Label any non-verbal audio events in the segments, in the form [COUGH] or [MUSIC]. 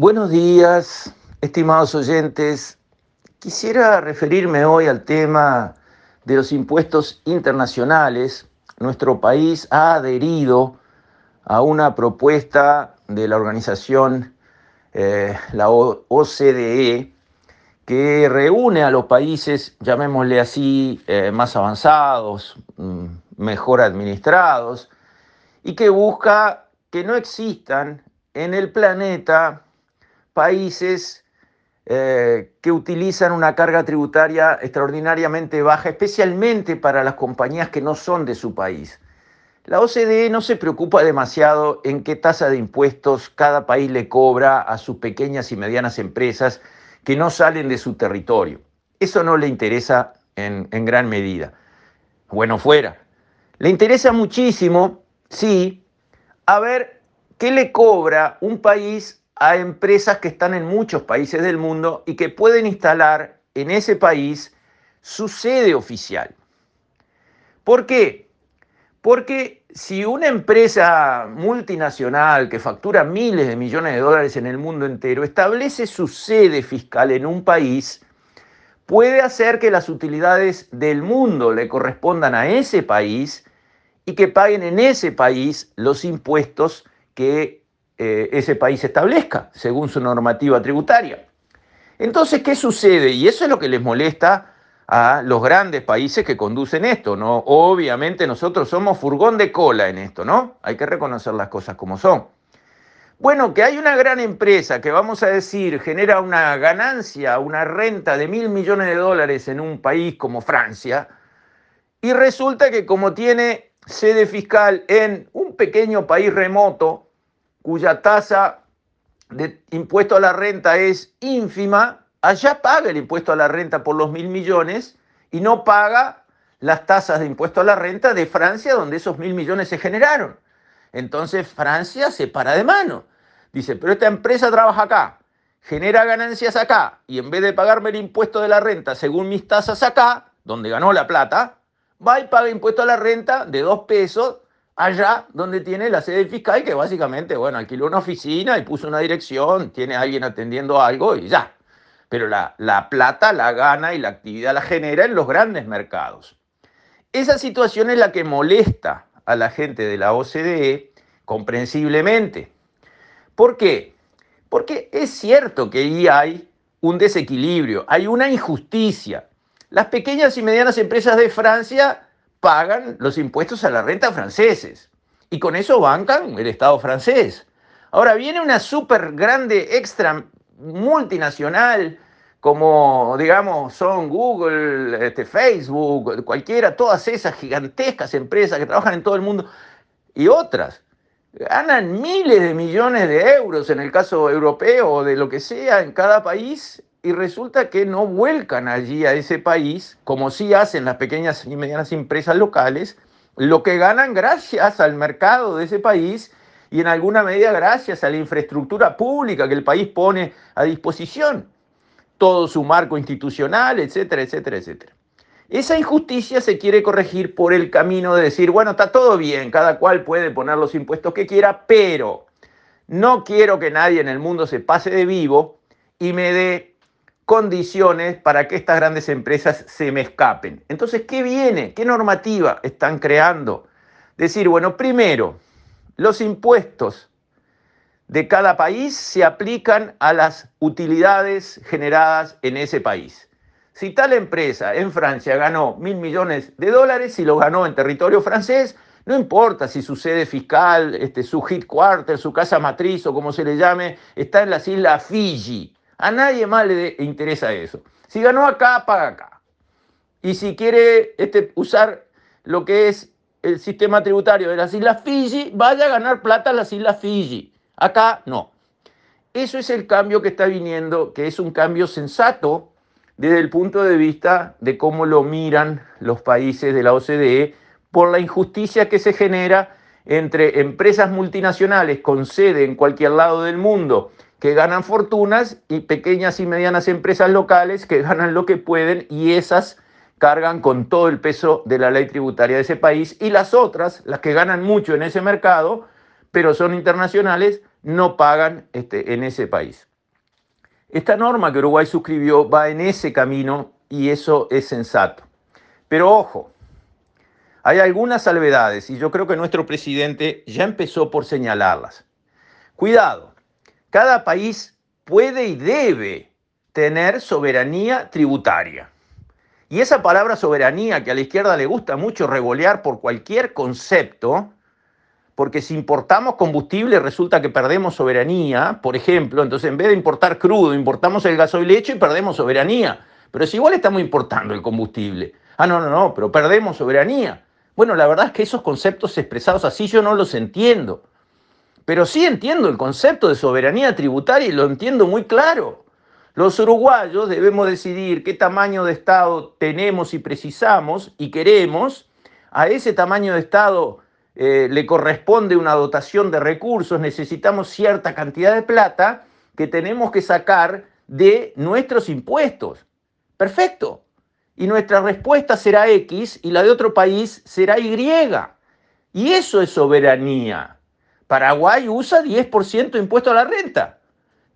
Buenos días, estimados oyentes. Quisiera referirme hoy al tema de los impuestos internacionales. Nuestro país ha adherido a una propuesta de la organización, eh, la OCDE, que reúne a los países, llamémosle así, eh, más avanzados, mm, mejor administrados, y que busca que no existan en el planeta países eh, que utilizan una carga tributaria extraordinariamente baja, especialmente para las compañías que no son de su país. La OCDE no se preocupa demasiado en qué tasa de impuestos cada país le cobra a sus pequeñas y medianas empresas que no salen de su territorio. Eso no le interesa en, en gran medida. Bueno, fuera. Le interesa muchísimo, sí, a ver qué le cobra un país a empresas que están en muchos países del mundo y que pueden instalar en ese país su sede oficial. ¿Por qué? Porque si una empresa multinacional que factura miles de millones de dólares en el mundo entero establece su sede fiscal en un país, puede hacer que las utilidades del mundo le correspondan a ese país y que paguen en ese país los impuestos que eh, ese país establezca, según su normativa tributaria. Entonces, ¿qué sucede? Y eso es lo que les molesta a los grandes países que conducen esto, ¿no? Obviamente nosotros somos furgón de cola en esto, ¿no? Hay que reconocer las cosas como son. Bueno, que hay una gran empresa que vamos a decir genera una ganancia, una renta de mil millones de dólares en un país como Francia, y resulta que como tiene sede fiscal en un pequeño país remoto, cuya tasa de impuesto a la renta es ínfima, allá paga el impuesto a la renta por los mil millones y no paga las tasas de impuesto a la renta de Francia donde esos mil millones se generaron. Entonces Francia se para de mano. Dice, pero esta empresa trabaja acá, genera ganancias acá y en vez de pagarme el impuesto de la renta según mis tasas acá, donde ganó la plata, va y paga impuesto a la renta de dos pesos allá donde tiene la sede fiscal, que básicamente, bueno, alquiló una oficina y puso una dirección, tiene alguien atendiendo algo y ya. Pero la, la plata la gana y la actividad la genera en los grandes mercados. Esa situación es la que molesta a la gente de la OCDE comprensiblemente. ¿Por qué? Porque es cierto que ahí hay un desequilibrio, hay una injusticia. Las pequeñas y medianas empresas de Francia pagan los impuestos a la renta franceses y con eso bancan el Estado francés. Ahora viene una súper grande extra multinacional como digamos son Google, este, Facebook, cualquiera, todas esas gigantescas empresas que trabajan en todo el mundo y otras. Ganan miles de millones de euros en el caso europeo o de lo que sea en cada país y resulta que no vuelcan allí a ese país, como sí hacen las pequeñas y medianas empresas locales, lo que ganan gracias al mercado de ese país y en alguna medida gracias a la infraestructura pública que el país pone a disposición, todo su marco institucional, etcétera, etcétera, etcétera. Esa injusticia se quiere corregir por el camino de decir, bueno, está todo bien, cada cual puede poner los impuestos que quiera, pero no quiero que nadie en el mundo se pase de vivo y me dé condiciones para que estas grandes empresas se me escapen. Entonces, ¿qué viene? ¿Qué normativa están creando? Decir, bueno, primero, los impuestos de cada país se aplican a las utilidades generadas en ese país. Si tal empresa en Francia ganó mil millones de dólares y lo ganó en territorio francés, no importa si su sede fiscal, este, su headquarter, su casa matriz o como se le llame, está en las islas Fiji a nadie más le interesa eso. Si ganó acá, paga acá. Y si quiere este, usar lo que es el sistema tributario de las Islas Fiji, vaya a ganar plata a las Islas Fiji. Acá no. Eso es el cambio que está viniendo, que es un cambio sensato desde el punto de vista de cómo lo miran los países de la OCDE por la injusticia que se genera entre empresas multinacionales con sede en cualquier lado del mundo que ganan fortunas y pequeñas y medianas empresas locales que [LAUGHS] ganan lo que pueden y esas cargan con todo el peso de la ley tributaria de ese país y las otras, las que ganan mucho en ese mercado, pero son internacionales, no pagan este, en ese país. Esta norma que Uruguay suscribió va en ese camino y eso es sensato. Pero ojo, hay algunas salvedades y yo creo que nuestro presidente ya empezó por señalarlas. Cuidado, cada país puede y debe tener soberanía tributaria. Y esa palabra soberanía que a la izquierda le gusta mucho revolear por cualquier concepto, porque si importamos combustible resulta que perdemos soberanía, por ejemplo, entonces en vez de importar crudo, importamos el gasoil hecho y perdemos soberanía. Pero si igual estamos importando el combustible. Ah, no, no, no, pero perdemos soberanía. Bueno, la verdad es que esos conceptos expresados así yo no los entiendo. Pero sí entiendo el concepto de soberanía tributaria y lo entiendo muy claro. Los uruguayos debemos decidir qué tamaño de Estado tenemos y precisamos y queremos. A ese tamaño de Estado eh, le corresponde una dotación de recursos, necesitamos cierta cantidad de plata que tenemos que sacar de nuestros impuestos. Perfecto y nuestra respuesta será X y la de otro país será Y. Y eso es soberanía. Paraguay usa 10% de impuesto a la renta.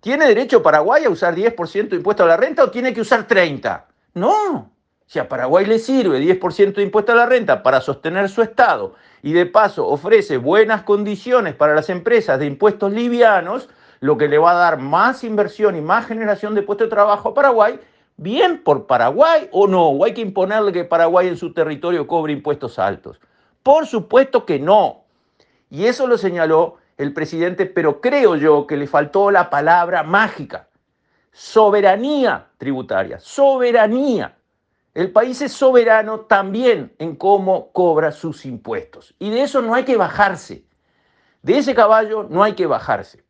¿Tiene derecho Paraguay a usar 10% de impuesto a la renta o tiene que usar 30%? No. Si a Paraguay le sirve 10% de impuesto a la renta para sostener su Estado y de paso ofrece buenas condiciones para las empresas de impuestos livianos, lo que le va a dar más inversión y más generación de puestos de trabajo a Paraguay, bien por Paraguay o no, o hay que imponerle que Paraguay en su territorio cobre impuestos altos. Por supuesto que no. Y eso lo señaló el presidente, pero creo yo que le faltó la palabra mágica. Soberanía tributaria, soberanía. El país es soberano también en cómo cobra sus impuestos. Y de eso no hay que bajarse. De ese caballo no hay que bajarse.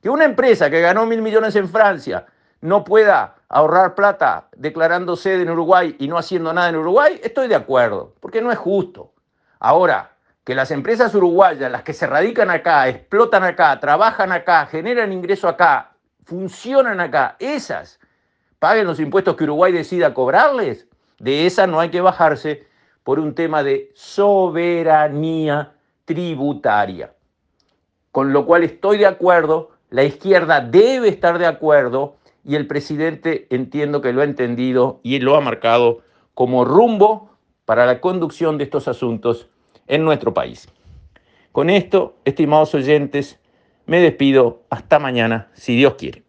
Que una empresa que ganó mil millones en Francia no pueda ahorrar plata declarando sede en Uruguay y no haciendo nada en Uruguay, estoy de acuerdo, porque no es justo. Ahora, que las empresas uruguayas, las que se radican acá, explotan acá, trabajan acá, generan ingreso acá, funcionan acá, esas paguen los impuestos que Uruguay decida cobrarles, de esas no hay que bajarse por un tema de soberanía tributaria. Con lo cual estoy de acuerdo, la izquierda debe estar de acuerdo y el presidente entiendo que lo ha entendido y lo ha marcado como rumbo para la conducción de estos asuntos en nuestro país. Con esto, estimados oyentes, me despido hasta mañana, si Dios quiere.